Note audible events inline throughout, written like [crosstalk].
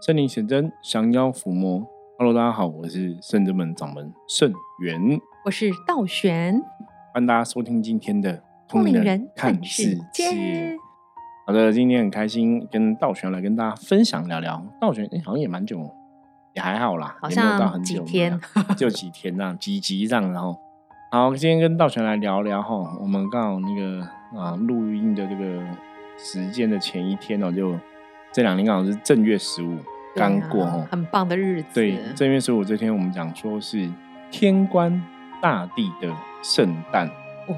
圣灵显真，降妖伏魔。Hello，大家好，我是圣真门掌门圣元，我是道玄，欢迎大家收听今天的通灵人看世界。好的，今天很开心跟道玄来跟大家分享聊聊。道玄，哎，好像也蛮久，也还好啦，好像几天，[laughs] 就几天这样，几集这样。然后，好，今天跟道玄来聊聊哈，我们刚好那个啊，录音的这个时间的前一天哦，就。这两天刚好是正月十五刚过哦，很棒的日子。对，正月十五这天，我们讲说是天官大帝的圣诞。哦，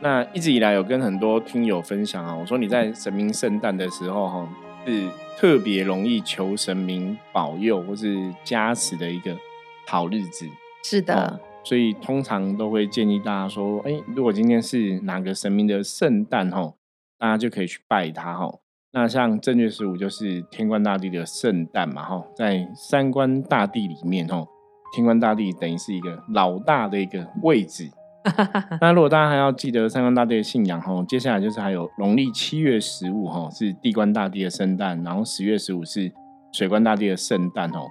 那一直以来有跟很多听友分享啊，我说你在神明圣诞的时候哈，是特别容易求神明保佑或是加持的一个好日子。是的，所以通常都会建议大家说，哎，如果今天是哪个神明的圣诞哈，大家就可以去拜他哈。那像正月十五就是天官大帝的圣诞嘛，哈，在三官大帝里面，哈，天官大帝等于是一个老大的一个位置。[laughs] 那如果大家还要记得三官大帝的信仰，哈，接下来就是还有农历七月十五，哈，是地官大帝的圣诞，然后十月十五是水官大帝的圣诞，哦，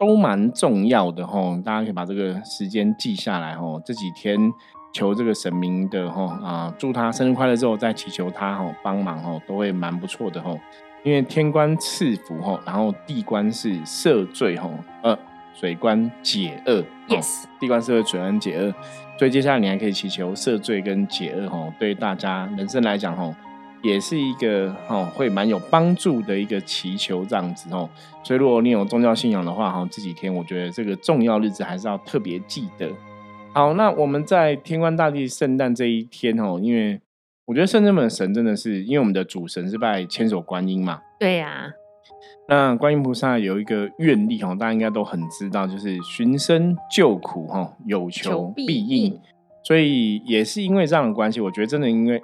都蛮重要的，哈，大家可以把这个时间记下来，哈，这几天。求这个神明的哈啊，祝他生日快乐之后再祈求他哈帮忙哈，都会蛮不错的哈。因为天官赐福哈，然后地官是赦罪哈，呃，水官解厄。Yes，地官赦罪，水官解厄。所以接下来你还可以祈求赦罪跟解厄哈，对大家人生来讲哈，也是一个哦会蛮有帮助的一个祈求这样子哦。所以如果你有宗教信仰的话哈，这几天我觉得这个重要日子还是要特别记得。好，那我们在天官大帝圣诞这一天哦，因为我觉得圣真门神真的是，因为我们的主神是拜千手观音嘛。对呀。那观音菩萨有一个愿力哦，大家应该都很知道，就是寻声救苦哈，有求必应。所以也是因为这样的关系，我觉得真的因为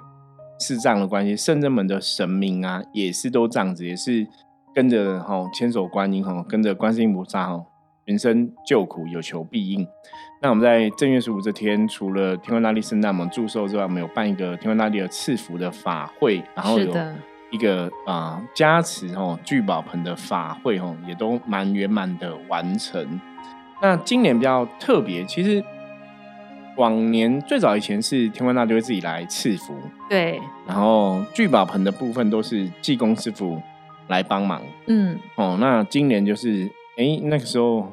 是这样的关系，圣真门的神明啊，也是都这样子，也是跟着哈千手观音哈，跟着观世音菩萨哈。人生救苦，有求必应。那我们在正月十五这天，除了天官大帝圣诞我们祝寿之外，我们有办一个天官大帝的赐福的法会，然后有一个啊加持哦聚宝盆的法会哦，也都蛮圆满的完成。那今年比较特别，其实往年最早以前是天官大帝会自己来赐福，对，然后聚宝盆的部分都是济公师傅来帮忙。嗯，哦，那今年就是哎那个时候。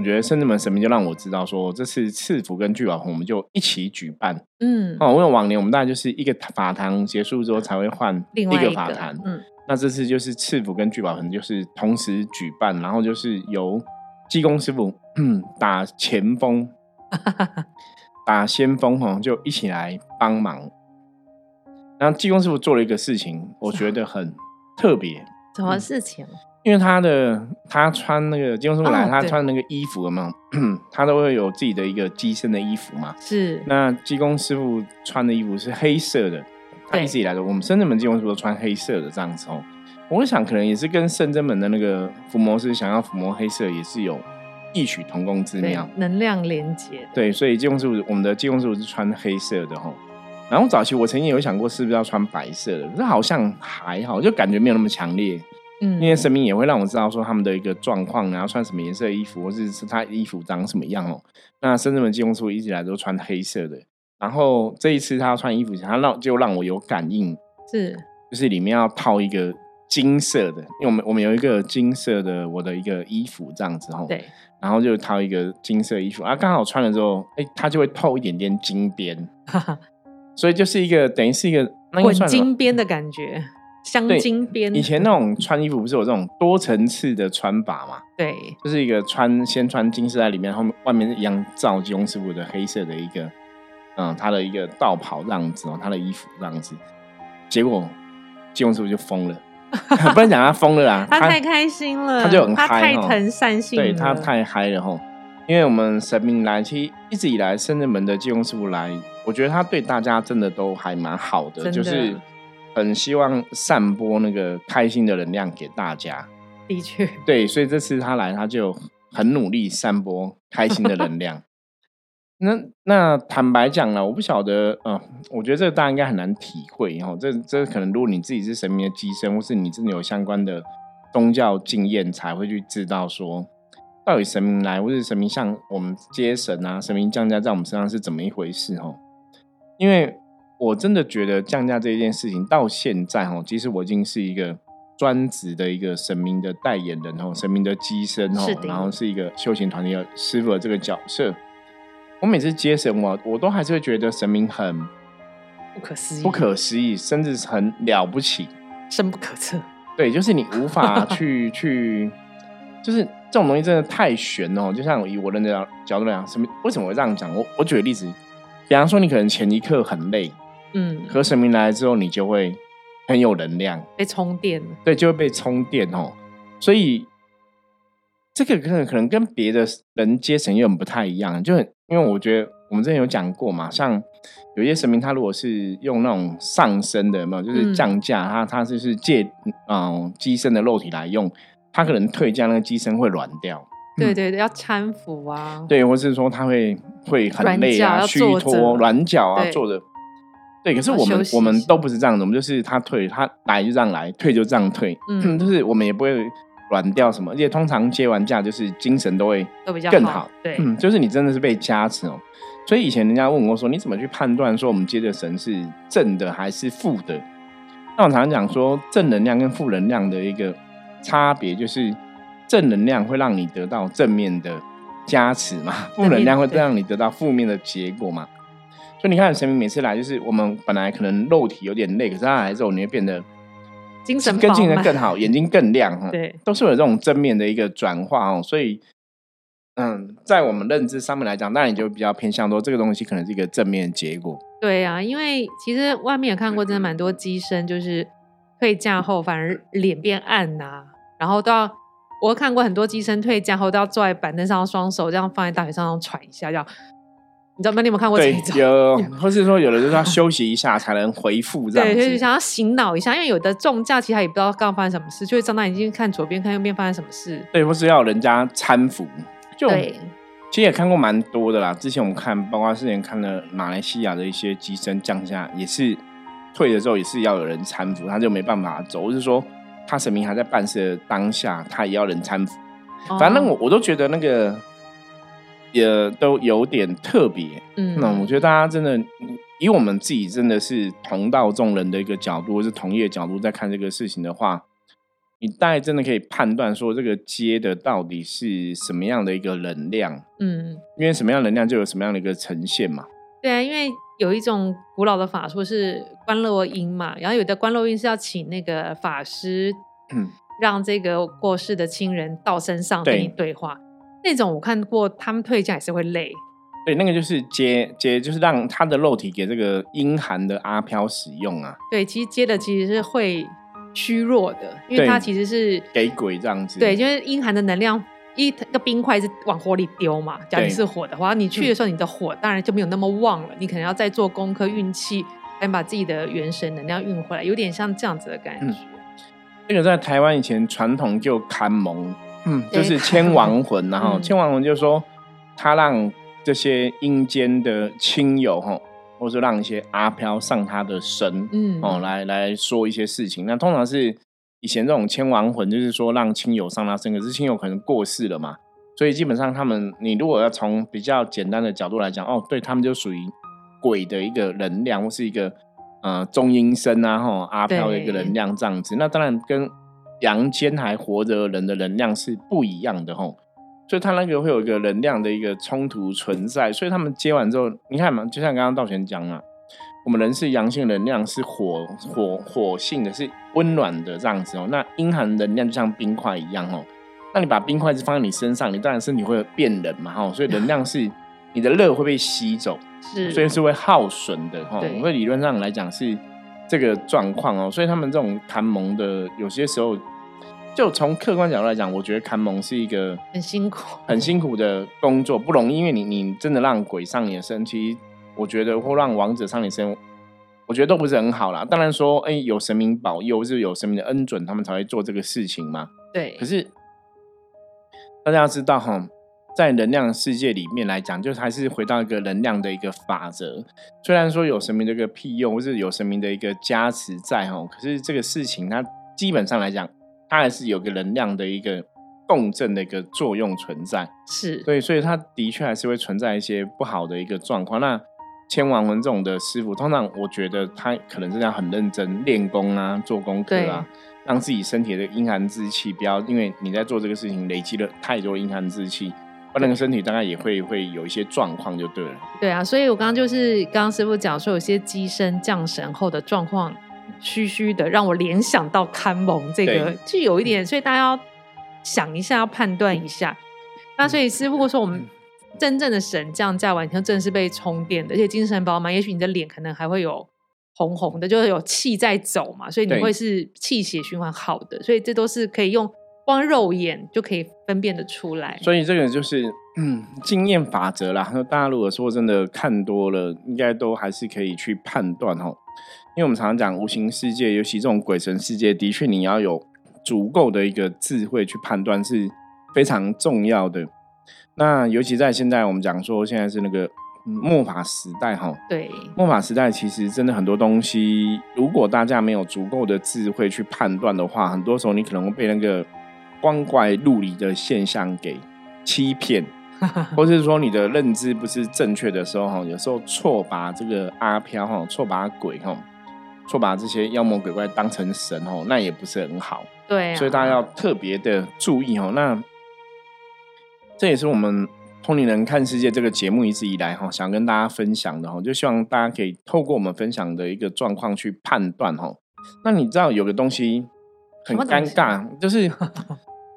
我觉得圣至门神明就让我知道说，这次赐福跟聚宝盆我们就一起举办。嗯，哦，因为往年我们大概就是一个法堂结束之后才会换一个法坛。嗯，那这次就是赐福跟聚宝盆就是同时举办，然后就是由济公师傅打前锋，[laughs] 打先锋哈，就一起来帮忙。然后济公师傅做了一个事情，我觉得很特别。什么事情？因为他的他穿那个金公师傅来，他穿那个衣服嘛，[clears throat] 他都会有自己的一个机身的衣服嘛。是。那济公师傅穿的衣服是黑色的，他一直以来的，我们深圳门济公师傅都穿黑色的这样子哦。我想可能也是跟深圳门的那个伏魔师想要伏魔黑色，也是有异曲同工之妙，能量连接。对，所以济公师傅，我们的济公师傅是穿黑色的哈。然后早期我曾经有想过是不是要穿白色的，可是好像还好，就感觉没有那么强烈。嗯，因为神明也会让我知道说他们的一个状况，然后穿什么颜色的衣服，或者是他衣服长什么样哦。那深圳的济公师傅一直来都穿黑色的，然后这一次他要穿衣服，他让就让我有感应，是就是里面要套一个金色的，因为我们我们有一个金色的我的一个衣服这样子哦，对，然后就套一个金色衣服啊，刚好穿了之后，哎，它就会透一点点金边，所以就是一个等于是一个混金边的感觉。镶金边，以前那种穿衣服不是有这种多层次的穿法嘛？对，就是一个穿先穿金色在里面，后面外面一样罩金庸师傅的黑色的一个，嗯，他的一个道袍这样子哦，他的衣服这样子。结果金庸师傅就疯了，[laughs] 不能讲他疯了啦，他太开心了，他就很嗨，太疼善性，对他太嗨了吼。因为我们神明来，其实一直以来深圳门的金庸师傅来，我觉得他对大家真的都还蛮好的，就是。很希望散播那个开心的能量给大家。的确，对，所以这次他来，他就很努力散播开心的能量。[laughs] 那那坦白讲了，我不晓得，嗯，我觉得这个大家应该很难体会哦。这这可能，如果你自己是神明的机身，或是你真的有相关的宗教经验才会去知道说，到底神明来或是神明像我们接神啊，神明降价在我们身上是怎么一回事哦。因为我真的觉得降价这件事情到现在哦，其实我已经是一个专职的一个神明的代言人哦，神明的机身哦，然后是一个修行团体的师傅的这个角色。我每次接神，我我都还是会觉得神明很不可思议，不可思议，甚至很了不起，深不可测。对，就是你无法 [laughs] 去去，就是这种东西真的太玄哦。就像以我的角角度来讲，什么为什么会这样讲？我我举个例子，比方说你可能前一刻很累，嗯，和神明来了之后，你就会很有能量，被充电。对，就会被充电哦。所以这个可能可能跟别的人接神又很不太一样，就很。因为我觉得我们之前有讲过嘛，像有些神明，他如果是用那种上升的，有没有？就是降价，他他就是借嗯机身的肉体来用，他可能退价，那个机身会软掉。对对对，要搀扶啊。对，或是说他会会很累啊，虚脱、软脚啊，坐着。对，可是我们我们都不是这样的，我们就是他退，他来就这样来，退就这样退，嗯，就是我们也不会。软掉什么？而且通常接完价就是精神都会都比较更好，对，嗯就是你真的是被加持哦。所以以前人家问我说：“你怎么去判断说我们接的神是正的还是负的？”那我常常讲说，正能量跟负能量的一个差别就是，正能量会让你得到正面的加持嘛，负能量会让你得到负面的结果嘛。所以你看神明每次来，就是我们本来可能肉体有点累，可是他来之后你会变得。精神更精神更好，眼睛更亮哈，对，都是有这种正面的一个转化哦。所以，嗯，在我们认知上面来讲，那你就比较偏向说这个东西可能是一个正面结果。对啊，因为其实外面也看过，真的蛮多机身就是退价后反而脸变暗呐，然后都要我看过很多机身退价后都要坐在板凳上，双手这样放在大腿上喘一下，要。你知道吗？你有没有看过这种？有，或是说有的就是要休息一下才能回复这样子。对，就是想要醒脑一下，因为有的重假期他也不知道刚刚发生什么事，就会睁大眼睛看左边看右边发生什么事。对，或是要人家搀扶。就其实也看过蛮多的啦。之前我们看，包括之前看了马来西亚的一些机身降下，也是退的时候也是要有人搀扶，他就没办法走。或是说他神明还在办事的当下，他也要人搀扶。反正我我都觉得那个。也都有点特别，嗯，那我觉得大家真的以我们自己真的是同道众人的一个角度，或是同业角度在看这个事情的话，你大概真的可以判断说这个接的到底是什么样的一个能量，嗯，因为什么样能量就有什么样的一个呈现嘛。对啊，因为有一种古老的法术是观落音嘛，然后有的观落音是要请那个法师，嗯，让这个过世的亲人到身上跟你对话。那种我看过，他们退价也是会累。对，那个就是接接，就是让他的肉体给这个阴寒的阿飘使用啊。对，其实接的其实是会虚弱的，因为他其实是给鬼这样子。对，就是阴寒的能量，一个冰块是往火里丢嘛。假如你是火的话，你去的时候，你的火当然就没有那么旺了。你可能要再做功课、运气，才把自己的元神能量运回来，有点像这样子的感觉。那个在台湾以前传统就看蒙。嗯，就是 [laughs] 千亡魂，然后千亡魂就是说，他让这些阴间的亲友哈，或者让一些阿飘上他的身，嗯，哦，来来说一些事情。那通常是以前这种千亡魂，就是说让亲友上他身，可是亲友可能过世了嘛，所以基本上他们，你如果要从比较简单的角度来讲，哦，对他们就属于鬼的一个能量，或是一个呃中阴身啊，哈，阿飘的一个能量这样子。那当然跟阳间还活着人的能量是不一样的吼，所以他那个会有一个能量的一个冲突存在，所以他们接完之后，你看嘛，就像刚刚道玄讲了，我们人是阳性能量，是火火火性的，是温暖的这样子哦。那阴寒能量就像冰块一样哦，那你把冰块是放在你身上，你当然身体会变冷嘛吼，所以能量是你的热会被吸走，[laughs] 是，所以是会耗损的吼。所以理论上来讲是这个状况哦，所以他们这种谈盟的有些时候。就从客观角度来讲，我觉得看蒙是一个很辛苦、很辛苦的工作，不容易。因为你，你真的让鬼上你的身，其实我觉得或让王者上你身，我觉得都不是很好啦。当然说，哎，有神明保佑，是有神明的恩准，他们才会做这个事情嘛。对。可是大家要知道哈，在能量世界里面来讲，就还是回到一个能量的一个法则。虽然说有神明的一个庇佑，或是有神明的一个加持在哈，可是这个事情它基本上来讲。它还是有个能量的一个共振的一个作用存在。是，对，所以它的确还是会存在一些不好的一个状况。那千王文这种的师傅，通常我觉得他可能真的要很认真练功啊，做功课啊，让自己身体的阴寒之气不要，因为你在做这个事情累积了太多阴寒之气。那个身体大概也会会有一些状况，就对了。对啊，所以我刚刚就是刚刚师傅讲说，有些机身降神后的状况虚虚的，让我联想到看蒙这个，就有一点，所以大家要想一下，要判断一下。那所以师傅说，我们真正的神降价完，全正是被充电的，而且精神饱满，也许你的脸可能还会有红红的，就是有气在走嘛，所以你会是气血循环好的，所以这都是可以用。光肉眼就可以分辨的出来，所以这个就是嗯经验法则啦。那大家如果说真的看多了，应该都还是可以去判断哈。因为我们常常讲无形世界，尤其这种鬼神世界，的确你要有足够的一个智慧去判断是非常重要的。那尤其在现在，我们讲说现在是那个末法时代哈。对，末法时代其实真的很多东西，如果大家没有足够的智慧去判断的话，很多时候你可能会被那个。光怪陆离的现象给欺骗，[laughs] 或者是说你的认知不是正确的时候，哈，有时候错把这个阿飘哈，错把鬼哈，错把这些妖魔鬼怪当成神哦，那也不是很好。对，所以大家要特别的注意哦。那这也是我们通灵人看世界这个节目一直以来哈，想跟大家分享的哈，就希望大家可以透过我们分享的一个状况去判断哈。那你知道有个东西很尴尬，就是。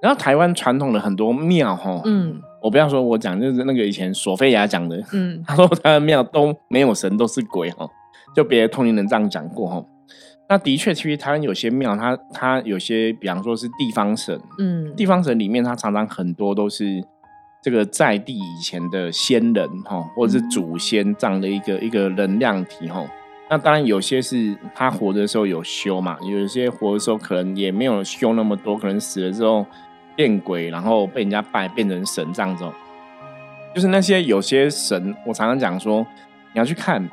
然后台湾传统的很多庙哈，嗯，我不要说我讲，就是那个以前索菲亚讲的，嗯，他说他的庙都没有神，都是鬼哈，就别的通灵人这样讲过哈。那的确，其实台湾有些庙，它它有些，比方说是地方神，嗯，地方神里面，它常常很多都是这个在地以前的先人哈，或者是祖先这样的一个一个能量体哈。那当然有些是他活的时候有修嘛，有一些活的时候可能也没有修那么多，可能死了之后。变鬼，然后被人家拜变成神这样子，就是那些有些神，我常常讲说，你要去看，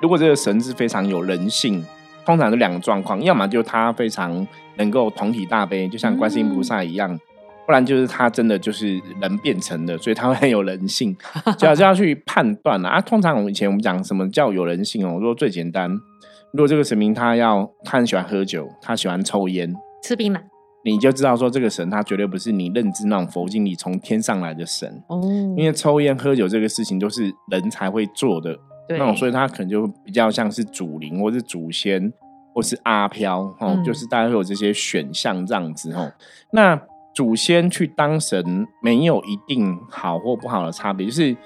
如果这个神是非常有人性，通常是两个状况，要么就他非常能够同体大悲，就像观世音菩萨一样，不然就是他真的就是人变成的，所以他会很有人性，就 [laughs] 要就要去判断了啊。通常我们以前我们讲什么叫有人性哦，我说最简单，如果这个神明他要他很喜欢喝酒，他喜欢抽烟，吃槟榔。你就知道说这个神他绝对不是你认知那种佛经里从天上来的神哦，因为抽烟喝酒这个事情都是人才会做的，那种所以他可能就比较像是祖灵或是祖先或是阿飘哦，就是大家会有这些选项这样子哦。那祖先去当神没有一定好或不好的差别，就是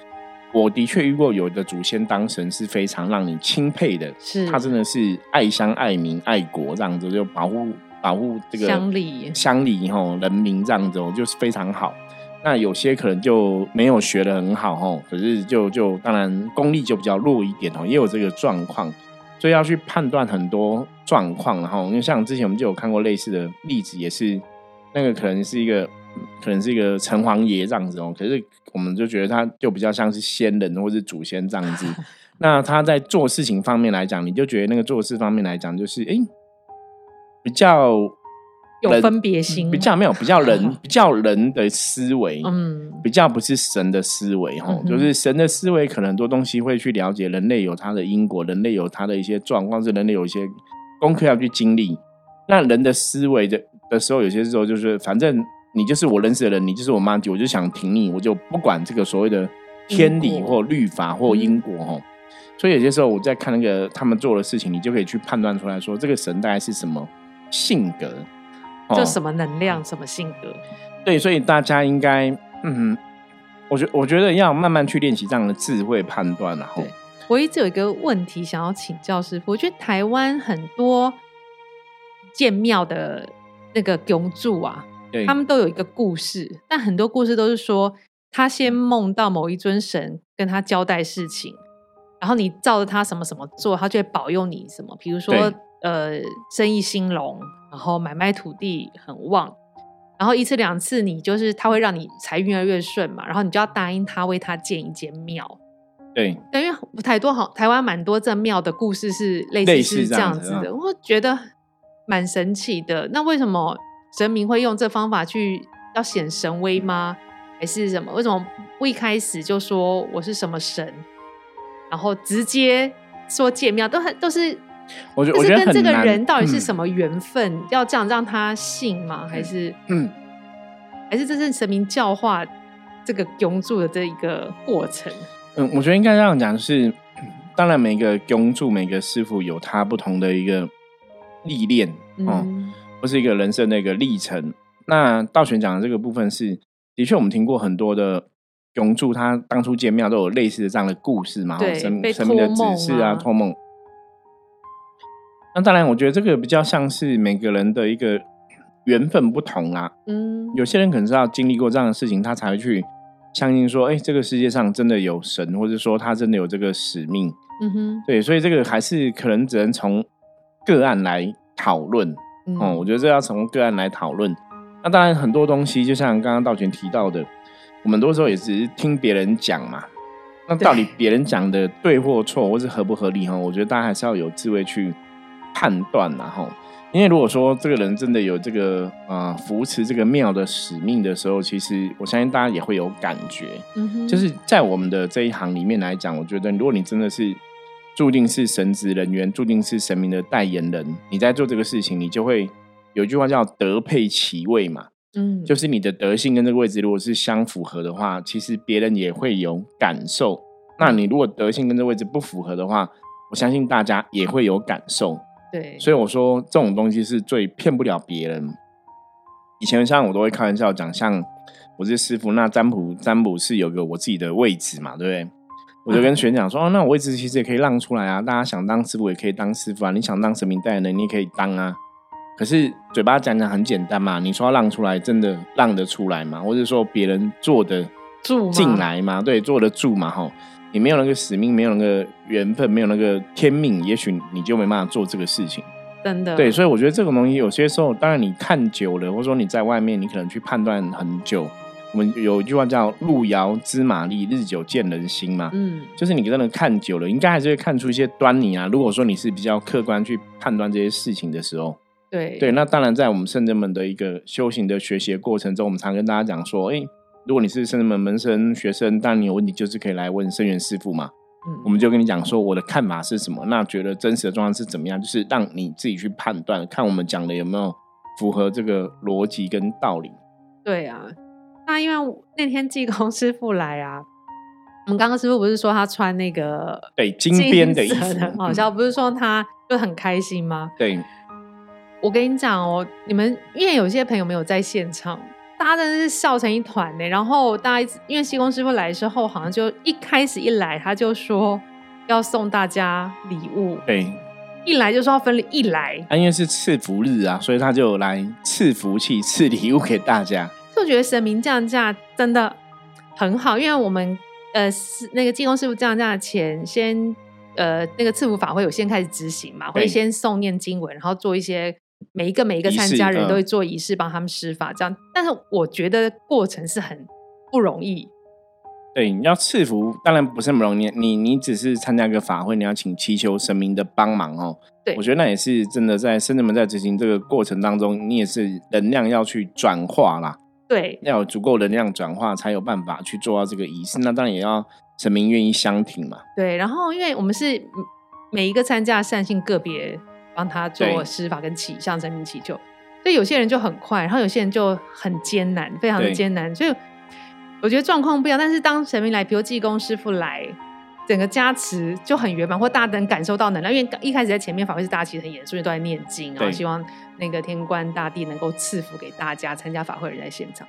我的确遇过有的祖先当神是非常让你钦佩的，是他真的是爱乡爱民爱国这样子就保护。保护这个乡里乡里吼人民这样子哦，就是非常好。那有些可能就没有学的很好哦，可是就就当然功力就比较弱一点哦，也有这个状况，所以要去判断很多状况。然后因为像之前我们就有看过类似的例子，也是那个可能是一个可能是一个城隍爷这样子哦，可是我们就觉得他就比较像是先人或是祖先这样子。[laughs] 那他在做事情方面来讲，你就觉得那个做事方面来讲，就是哎。比较有分别心，比较没有比较人 [laughs] 比较人的思维，嗯，比较不是神的思维哈，就是神的思维可能很多东西会去了解人类有他的因果，人类有他的一些状况，是人类有一些功课要去经历。那人的思维的的时候，有些时候就是反正你就是我认识的人，你就是我妈，我就想挺你，我就不管这个所谓的天理或律法或因果哈。所以有些时候我在看那个他们做的事情，你就可以去判断出来说这个神大概是什么。性格，就什么能量，什么性格？对，所以大家应该，嗯，我觉我觉得要慢慢去练习这样的智慧判断然后，对，我一直有一个问题想要请教师傅，我觉得台湾很多建庙的那个供柱啊，他们都有一个故事，但很多故事都是说他先梦到某一尊神跟他交代事情，然后你照着他什么什么做，他就会保佑你什么，比如说。呃，生意兴隆，然后买卖土地很旺，然后一次两次，你就是他会让你财运越来越顺嘛，然后你就要答应他为他建一间庙。对，等于台多好，台湾蛮多这庙的故事是类似是这样子的。我觉得蛮神奇的。那为什么神明会用这方法去要显神威吗？还是什么？为什么不一开始就说我是什么神，然后直接说建庙，都很都是。我觉得，我觉得跟这个人到底是什么缘分，要这样让他信吗？还是嗯，还是这是神明教化这个供住的这一个过程？嗯，我觉得应该这样讲，是当然每个供住每个师傅有他不同的一个历练哦，或是一个人生的一个历程。那道玄讲的这个部分是，的确我们听过很多的供柱，他当初建庙都有类似的这样的故事嘛，神神明的指示啊，托梦。那当然，我觉得这个比较像是每个人的一个缘分不同啊。嗯，有些人可能是要经历过这样的事情，他才会去相信说，哎，这个世界上真的有神，或者说他真的有这个使命。嗯哼，对，所以这个还是可能只能从个案来讨论。哦，我觉得这要从个案来讨论。那当然，很多东西就像刚刚道全提到的，我们多时候也只是听别人讲嘛。那到底别人讲的对或错，或是合不合理？哈，我觉得大家还是要有智慧去。判断然后，因为如果说这个人真的有这个啊扶持这个庙的使命的时候，其实我相信大家也会有感觉。嗯哼，就是在我们的这一行里面来讲，我觉得如果你真的是注定是神职人员，注定是神明的代言人，你在做这个事情，你就会有一句话叫德配其位嘛。嗯，就是你的德性跟这个位置如果是相符合的话，其实别人也会有感受。那你如果德性跟这位置不符合的话，我相信大家也会有感受。对，所以我说这种东西是最骗不了别人。以前像我都会开玩笑讲，像我是师傅，那占卜占卜是有个我自己的位置嘛，对不对？我就跟学员讲说，哦，那我位置其实也可以让出来啊，大家想当师傅也可以当师傅啊，你想当神明代言人你也可以当啊。可是嘴巴讲讲很简单嘛，你说让出来，真的让得出来吗？或者说别人做的住进来嘛？对，坐得住嘛？哈。你没有那个使命，没有那个缘分，没有那个天命，也许你就没办法做这个事情。真的。对，所以我觉得这种东西有些时候，当然你看久了，或者说你在外面，你可能去判断很久。我们有一句话叫“路遥知马力，日久见人心”嘛。嗯。就是你真的看久了，应该还是会看出一些端倪啊。如果说你是比较客观去判断这些事情的时候，对对，那当然在我们圣人们的一个修行的学习过程中，我们常跟大家讲说，哎。如果你是圣人门门生学生，但你有问题就是可以来问圣元师傅嘛。嗯，我们就跟你讲说我的看法是什么，那觉得真实的状况是怎么样，就是让你自己去判断，看我们讲的有没有符合这个逻辑跟道理。对啊，那因为那天济公师傅来啊，[laughs] 我们刚刚师傅不是说他穿那个对金边的衣服，好笑，不是说他就很开心吗？对，我跟你讲哦，你们因为有些朋友没有在现场。大家真的是笑成一团呢。然后大家因为西公师傅来之后，好像就一开始一来他就说要送大家礼物，对，一来就说要分礼一来，啊，因为是赐福日啊，所以他就来赐福气、赐礼物给大家。就觉得神明降价真的很好，因为我们呃是那个济公师傅降价前，先呃那个赐福法会有先开始执行嘛，会先诵念经文，然后做一些。每一个每一个参加人都会做仪式，帮他们施法，这样。但是我觉得过程是很不容易。对，你要赐福，当然不是那么容易。你你只是参加一个法会，你要请祈求神明的帮忙哦。对，我觉得那也是真的，在圣人们在执行这个过程当中，你也是能量要去转化啦。对，要有足够能量转化，才有办法去做到这个仪式。那当然也要神明愿意相挺嘛。对，然后因为我们是每一个参加善信个别。帮他做施法跟祈向神明祈求，所以有些人就很快，然后有些人就很艰难，非常的艰难。所以我觉得状况不一样。但是当神明来，比如济公师傅来，整个加持就很圆满，或大家能感受到能量。因为一开始在前面法会是大家其实很严肃，都在念经，然后希望那个天官大帝能够赐福给大家参加法会的人在现场。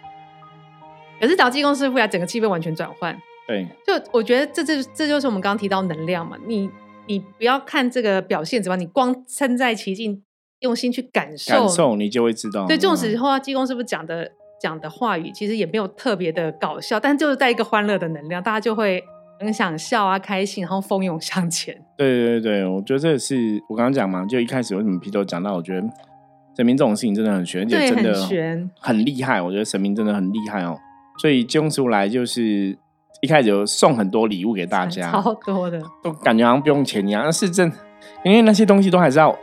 可是找济公师傅来，整个气氛完全转换。对，就我觉得这这这就是我们刚刚提到能量嘛，你。你不要看这个表现怎么，你光身在其境，用心去感受，感受你就会知道。对，这种时候，济公师傅讲的讲的话语，其实也没有特别的搞笑，但就是在一个欢乐的能量，大家就会很想笑啊，开心，然后蜂拥向前。对对对，我觉得这是我刚刚讲嘛，就一开始为什么皮头讲到，我觉得神明这种事情真的很玄，就真的玄，很厉害。我觉得神明真的很厉害哦，所以济公师傅来就是。一开始就送很多礼物给大家，超多的，都感觉好像不用钱一样。那是真，因为那些东西都还是要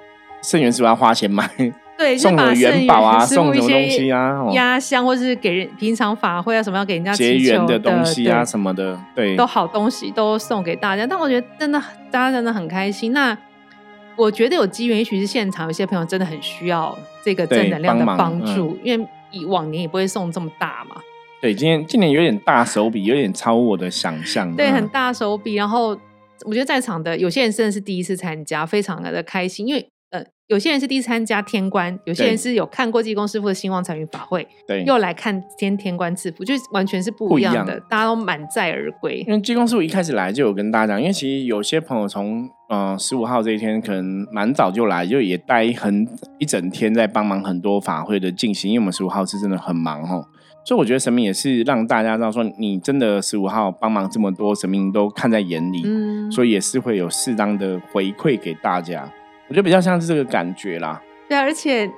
圣元师傅要花钱买，[laughs] 对，送把元宝啊，送什么东西啊，压箱或是给人平常法会啊什么要给人家结缘的东西啊什么的，对，都好东西都送给大家。但我觉得真的大家真的很开心。那我觉得有机缘，也许是现场有些朋友真的很需要这个正能量的帮助，因为以往年也不会送这么大嘛。对，今年今年有点大手笔，有点超我的想象。对，很大手笔。然后我觉得在场的有些人真的是第一次参加，非常的开心，因为。有些人是第一次参加天官，有些人是有看过济公师傅的兴旺财运法会，对，又来看天天官赐福，就完全是不一样的，大家都满载而归。因为济公师傅一开始来就有跟大家讲，因为其实有些朋友从嗯十五号这一天可能蛮早就来，就也待很一整天在帮忙很多法会的进行，因为我们十五号是真的很忙哦，所以我觉得神明也是让大家知道说，你真的十五号帮忙这么多，神明都看在眼里，嗯，所以也是会有适当的回馈给大家。我觉得比较像是这个感觉啦。对啊，而且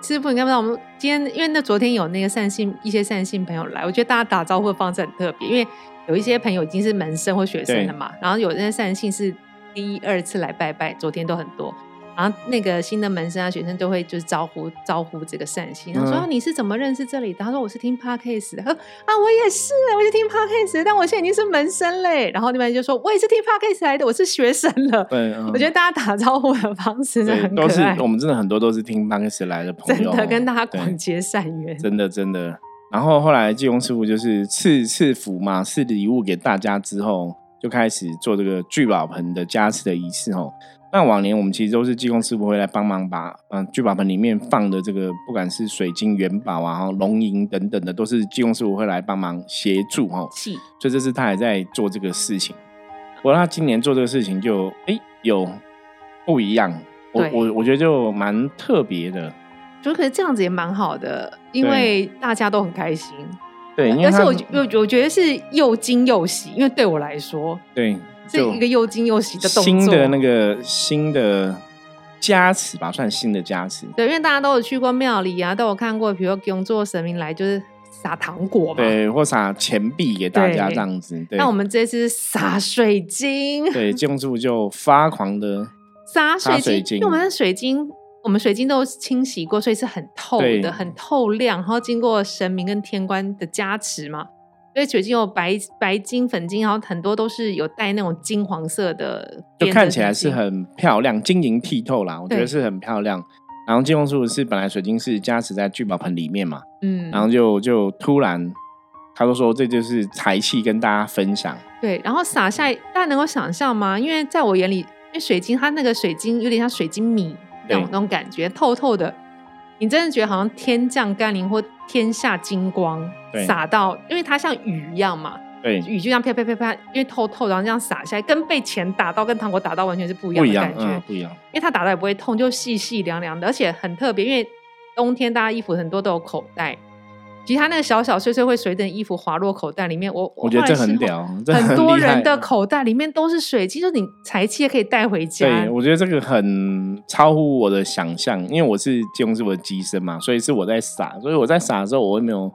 师傅，你看不到我们今天，因为那昨天有那个善信一些善信朋友来，我觉得大家打招呼的方式很特别，因为有一些朋友已经是门生或学生了嘛，然后有些善信是第一二次来拜拜，昨天都很多。然后那个新的门生啊，学生都会就是招呼招呼这个善心，然后说你是怎么认识这里的？他说我是听 podcast 的，啊我也是，我是听 podcast，但我现在已经是门生嘞。然后那边就说我也是听 podcast 来的，我是学生了。对，我觉得大家打招呼的方式很都是我们真的很多都是听 podcast 来的朋友，真的跟大家广结善缘，真的真的。然后后来济公师傅就是赐赐福嘛，赐礼物给大家之后，就开始做这个聚宝盆的加持的仪式哦。那往年我们其实都是技工师傅会来帮忙把嗯聚宝盆里面放的这个不管是水晶元宝啊、哈龙银等等的，都是技工师傅会来帮忙协助哈。是，所以这次他还在做这个事情。不过他今年做这个事情就哎有不一样，我我我觉得就蛮特别的。就可是这样子也蛮好的，因为大家都很开心。对，但是我我我觉得是又惊又喜，因为对我来说，对。是一个又惊又喜的动作，新的那个新的加持吧，算新的加持。对，因为大家都有去过庙里啊，都有看过，比如给做神明来就是撒糖果嘛，对，或撒钱币给大家这样子。那我们这次撒水晶，对，建筑就发狂的撒水晶，因为我们的水晶，我们水晶都清洗过，所以是很透的，很透亮，然后经过神明跟天官的加持嘛。所以水晶有白白金、粉金，然后很多都是有带那种金黄色的，就看起来是很漂亮、晶莹剔透啦。我觉得是很漂亮。然后金黄树是本来水晶是加持在聚宝盆里面嘛，嗯，然后就就突然他就说这就是财气跟大家分享。对，然后撒下，大家能够想象吗？因为在我眼里，因为水晶它那个水晶有点像水晶米那种那种感觉，透透的。你真的觉得好像天降甘霖或天下金光洒到，因为它像雨一样嘛，对，雨就这样啪啪啪啪，因为透透，然后这样洒下来，跟被钱打到跟糖果打到完全是不一样的感觉，不一样，因为它打到也不会痛，就细细凉凉的，而且很特别，因为冬天大家衣服很多都有口袋。其实它那个小小碎碎会随着衣服滑落口袋里面，我我觉得这很屌，很多人的口袋里面都是水晶，就你财气也可以带回家。对，我觉得这个很超乎我的想象，因为我是金融是我的机身嘛，所以是我在撒，所以我在撒的时候，我也没有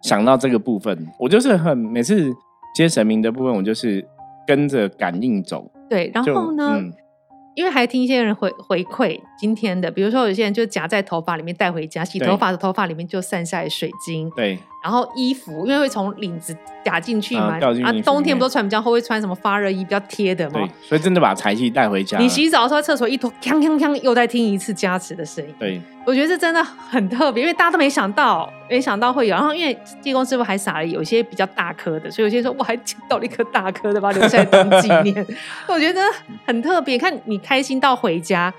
想到这个部分。我就是很每次接神明的部分，我就是跟着感应走。对，然后呢？因为还听一些人回回馈今天的，比如说有些人就夹在头发里面带回家，洗头发的头发里面就散下来水晶。对。然后衣服因为会从领子夹进去嘛，啊，冬天不都穿比较厚，会穿什么发热衣比较贴的嘛。对。所以真的把财气带回家。你洗澡的时候厕所一拖，锵锵锵，又再听一次加持的声音。对。我觉得这真的很特别，因为大家都没想到，没想到会有。然后因为济公师傅还撒了有些比较大颗的，所以有些人说我还捡到了一颗大颗的，把它留下来当纪念。[laughs] 我觉得很特别，看你开心到回家。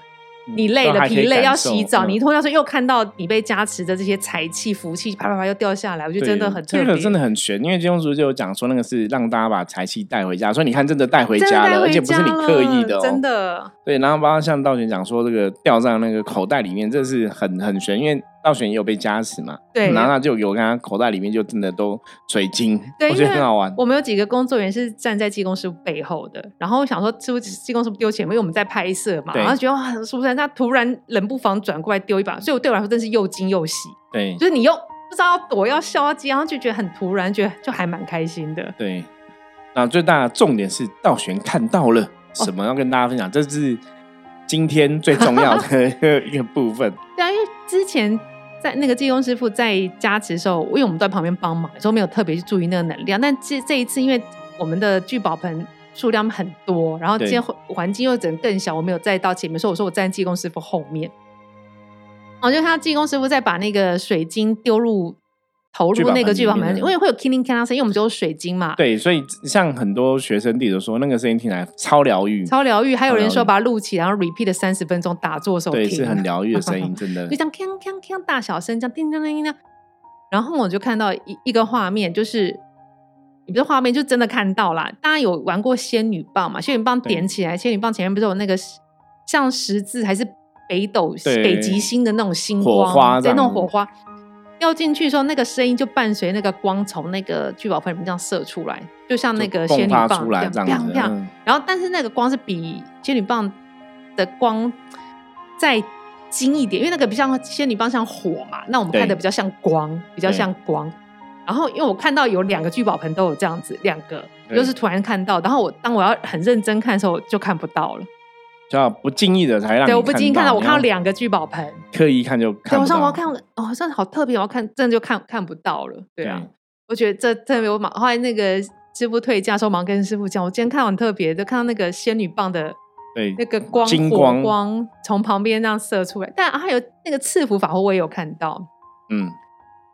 你累了，疲累要洗澡，你一脱掉时又看到你被加持的这些财气、福气，啪啪啪又掉下来，我觉得真的很特别。这个真的很玄，因为金庸叔就有讲说，那个是让大家把财气带回家，所以你看，真的带回家了，而且不是你刻意的，真的。对，然后包括像道玄讲说，这个掉在那个口袋里面，这是很很玄，因为。道玄也有被加持嘛？对，然后就有看他口袋里面就真的都水晶，我觉得很好玩。我们有几个工作人员是站在济公师傅背后的，然后想说师傅济公师傅丢钱，因为我们在拍摄嘛，然后觉得哇，是不是他突然冷不防转过来丢一把，所以我对我来说真是又惊又喜。对，就是你又不知道要躲要笑要接，然后就觉得很突然，觉得就还蛮开心的。对，那最大的重点是道玄看到了什么要跟大家分享，这是今天最重要的 [laughs] 一个部分。对啊，因为。之前在那个济公师傅在加持的时候，因为我们都在旁边帮忙，所以没有特别去注意那个能量。但这这一次，因为我们的聚宝盆数量很多，然后今天环境又整更小，我没有再到前面，所以我说我站济公师傅后面。我就看到济公师傅在把那个水晶丢入。投入那个聚宝盆，因为会有 killing can 声，因为我们只有水晶嘛。对，所以像很多学生弟都说，那个声音听起来超疗愈，超疗愈。还有人说把它录起，然后 repeat 三十分钟打坐的时候听，对，是很疗愈的声音，[laughs] 真的。就这样锵锵锵大小声，这样叮叮叮叮。然后我就看到一一个画面，就是你不是画面，就真的看到啦。大家有玩过仙女棒嘛？仙女棒点起来，仙女棒前面不是有那个像十字还是北斗、北极星的那种星光，在那种火花。掉进去的时候，那个声音就伴随那个光从那个聚宝盆里面这样射出来，就像那个仙女棒这样，这样。然后，但是那个光是比仙女棒的光再精一点，因为那个比较仙女棒像火嘛，那我们看的比较像光，比较像光。然后，因为我看到有两个聚宝盆都有这样子，两个就是突然看到，然后我当我要很认真看的时候，就看不到了。叫不经意的才让对，我不经意看到，我看到两个聚宝盆，刻意看就看。我上我要看，哦，真的好特别，我要看，真的就看看不到了。对啊，我觉得这特别，我马后来那个师傅退价时候，忙跟师傅讲，我今天看到很特别，就看到那个仙女棒的，对，那个光火光从旁边那样射出来。但还有那个赐福法会，我也有看到。嗯，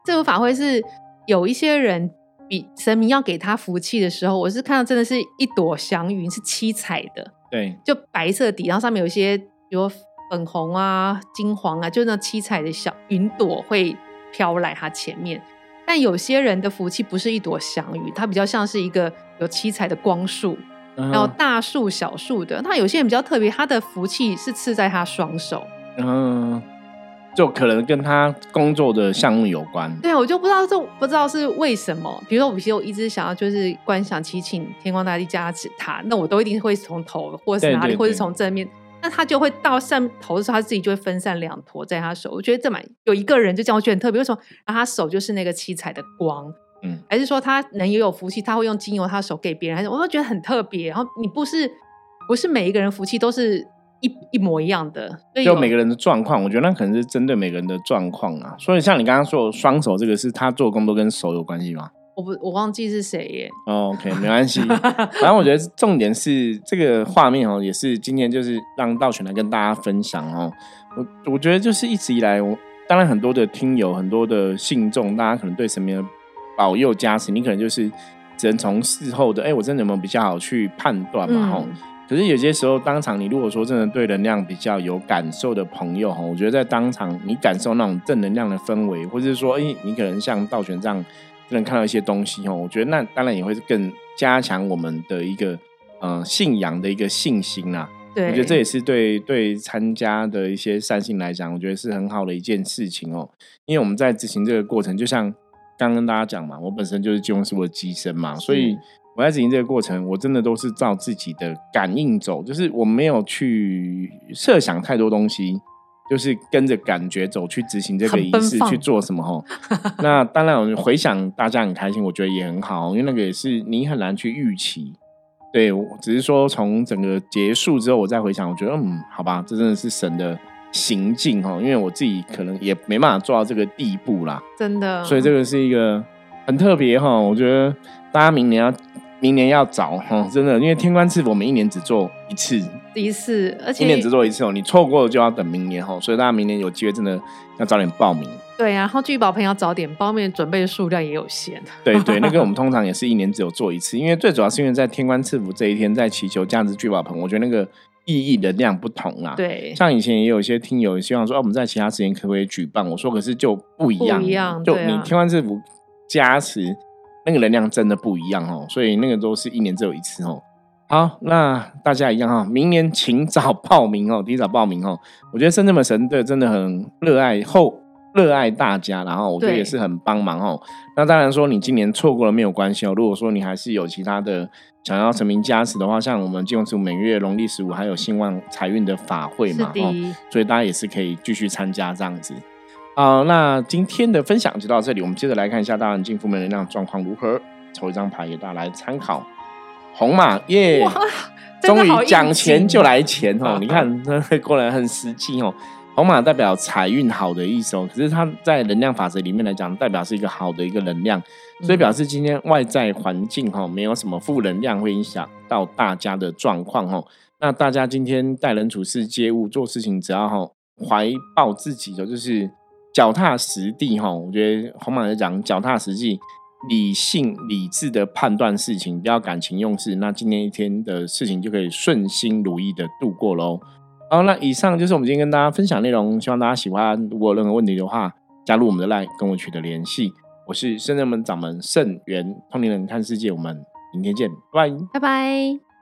赐福法会是有一些人比神明要给他福气的时候，我是看到真的是一朵祥云，是七彩的。对，就白色底，然后上面有一些，比如粉红啊、金黄啊，就那七彩的小云朵会飘来它前面。但有些人的福气不是一朵祥云，它比较像是一个有七彩的光束，然后大树、小树的。那有些人比较特别，他的福气是刺在他双手。嗯。就可能跟他工作的项目有关。对，我就不知道这不知道是为什么。比如说，我其实我一直想要就是观想祈请天光大帝加持他，那我都一定会从头或者是哪里，或者是从正面，那他就会到上头的时候，他自己就会分散两坨在他手。我觉得这蛮有一个人就这样，我觉得很特别。为什么？然后他手就是那个七彩的光，嗯，还是说他能也有福气，他会用精油他手给别人，还是我都觉得很特别。然后你不是不是每一个人福气都是。一一模一样的，就每个人的状况，我觉得那可能是针对每个人的状况啊。所以像你刚刚说双手这个，是他做工都跟手有关系吗？我不，我忘记是谁耶。OK，没关系。反正我觉得重点是这个画面哦，也是今天就是让道玄来跟大家分享哦。我我觉得就是一直以来，我当然很多的听友、很多的信众，大家可能对神明的保佑加持，你可能就是只能从事后的，哎，我真的有没有比较好去判断嘛？吼。可是有些时候，当场你如果说真的对能量比较有感受的朋友哈，我觉得在当场你感受那种正能量的氛围，或者是说，哎，你可能像道玄这样，就能看到一些东西哈，我觉得那当然也会更加强我们的一个呃信仰的一个信心啦。对，我觉得这也是对对参加的一些善信来讲，我觉得是很好的一件事情哦。因为我们在执行这个过程，就像刚跟大家讲嘛，我本身就是金融师傅的机身嘛，所以。我在执行这个过程，我真的都是照自己的感应走，就是我没有去设想太多东西，就是跟着感觉走去执行这个仪式去做什么哈。[laughs] 那当然，我回想大家很开心，我觉得也很好，因为那个也是你很难去预期。对，我只是说从整个结束之后，我再回想，我觉得嗯，好吧，这真的是神的行径哈，因为我自己可能也没办法做到这个地步啦，真的。所以这个是一个很特别哈，我觉得大家明年要。明年要早哈，真的，因为天官赐福我们一年只做一次，一次，而且一年只做一次哦，你错过了就要等明年哈，所以大家明年有机会真的要早点报名。对啊，然后聚宝盆要早点报名，准备的数量也有限。对对，那个我们通常也是一年只有做一次，因为最主要是因为在天官赐福这一天在祈求价值聚宝盆，我觉得那个意义的量不同啊。对，像以前也有一些听友希望说，哦，我们在其他时间可不可以举办？我说可是就不一样，不一样，就你天官赐福加持。那个能量真的不一样哦，所以那个都是一年只有一次哦。好，那大家一样哈，明年请早报名哦，提早报名哦。我觉得深圳的神队真的很热爱后热爱大家，然后我觉得也是很帮忙哦。那当然说你今年错过了没有关系哦。如果说你还是有其他的想要成名加持的话，像我们金融组每月农历十五还有兴旺财运的法会嘛，哦，所以大家也是可以继续参加这样子。好，那今天的分享就到这里。我们接着来看一下大人进负面能量状况如何，抽一张牌给大家来参考。红马耶，终于讲钱就来钱哦！你看，[laughs] 果然很实际哦。红马代表财运好的意思哦，可是它在能量法则里面来讲，代表是一个好的一个能量，所以表示今天外在环境哈没有什么负能量会影响到大家的状况哦。那大家今天待人处事、接物、做事情，只要哈怀抱自己的就是脚踏实地哈。我觉得红马在讲脚踏实地、理性理智的判断事情，不要感情用事，那今天一天的事情就可以顺心如意的度过喽。好，那以上就是我们今天跟大家分享内容，希望大家喜欢。如果有任何问题的话，加入我们的 LINE 跟我取得联系。我是圣人门掌门圣元通灵人看世界，我们明天见，拜拜拜。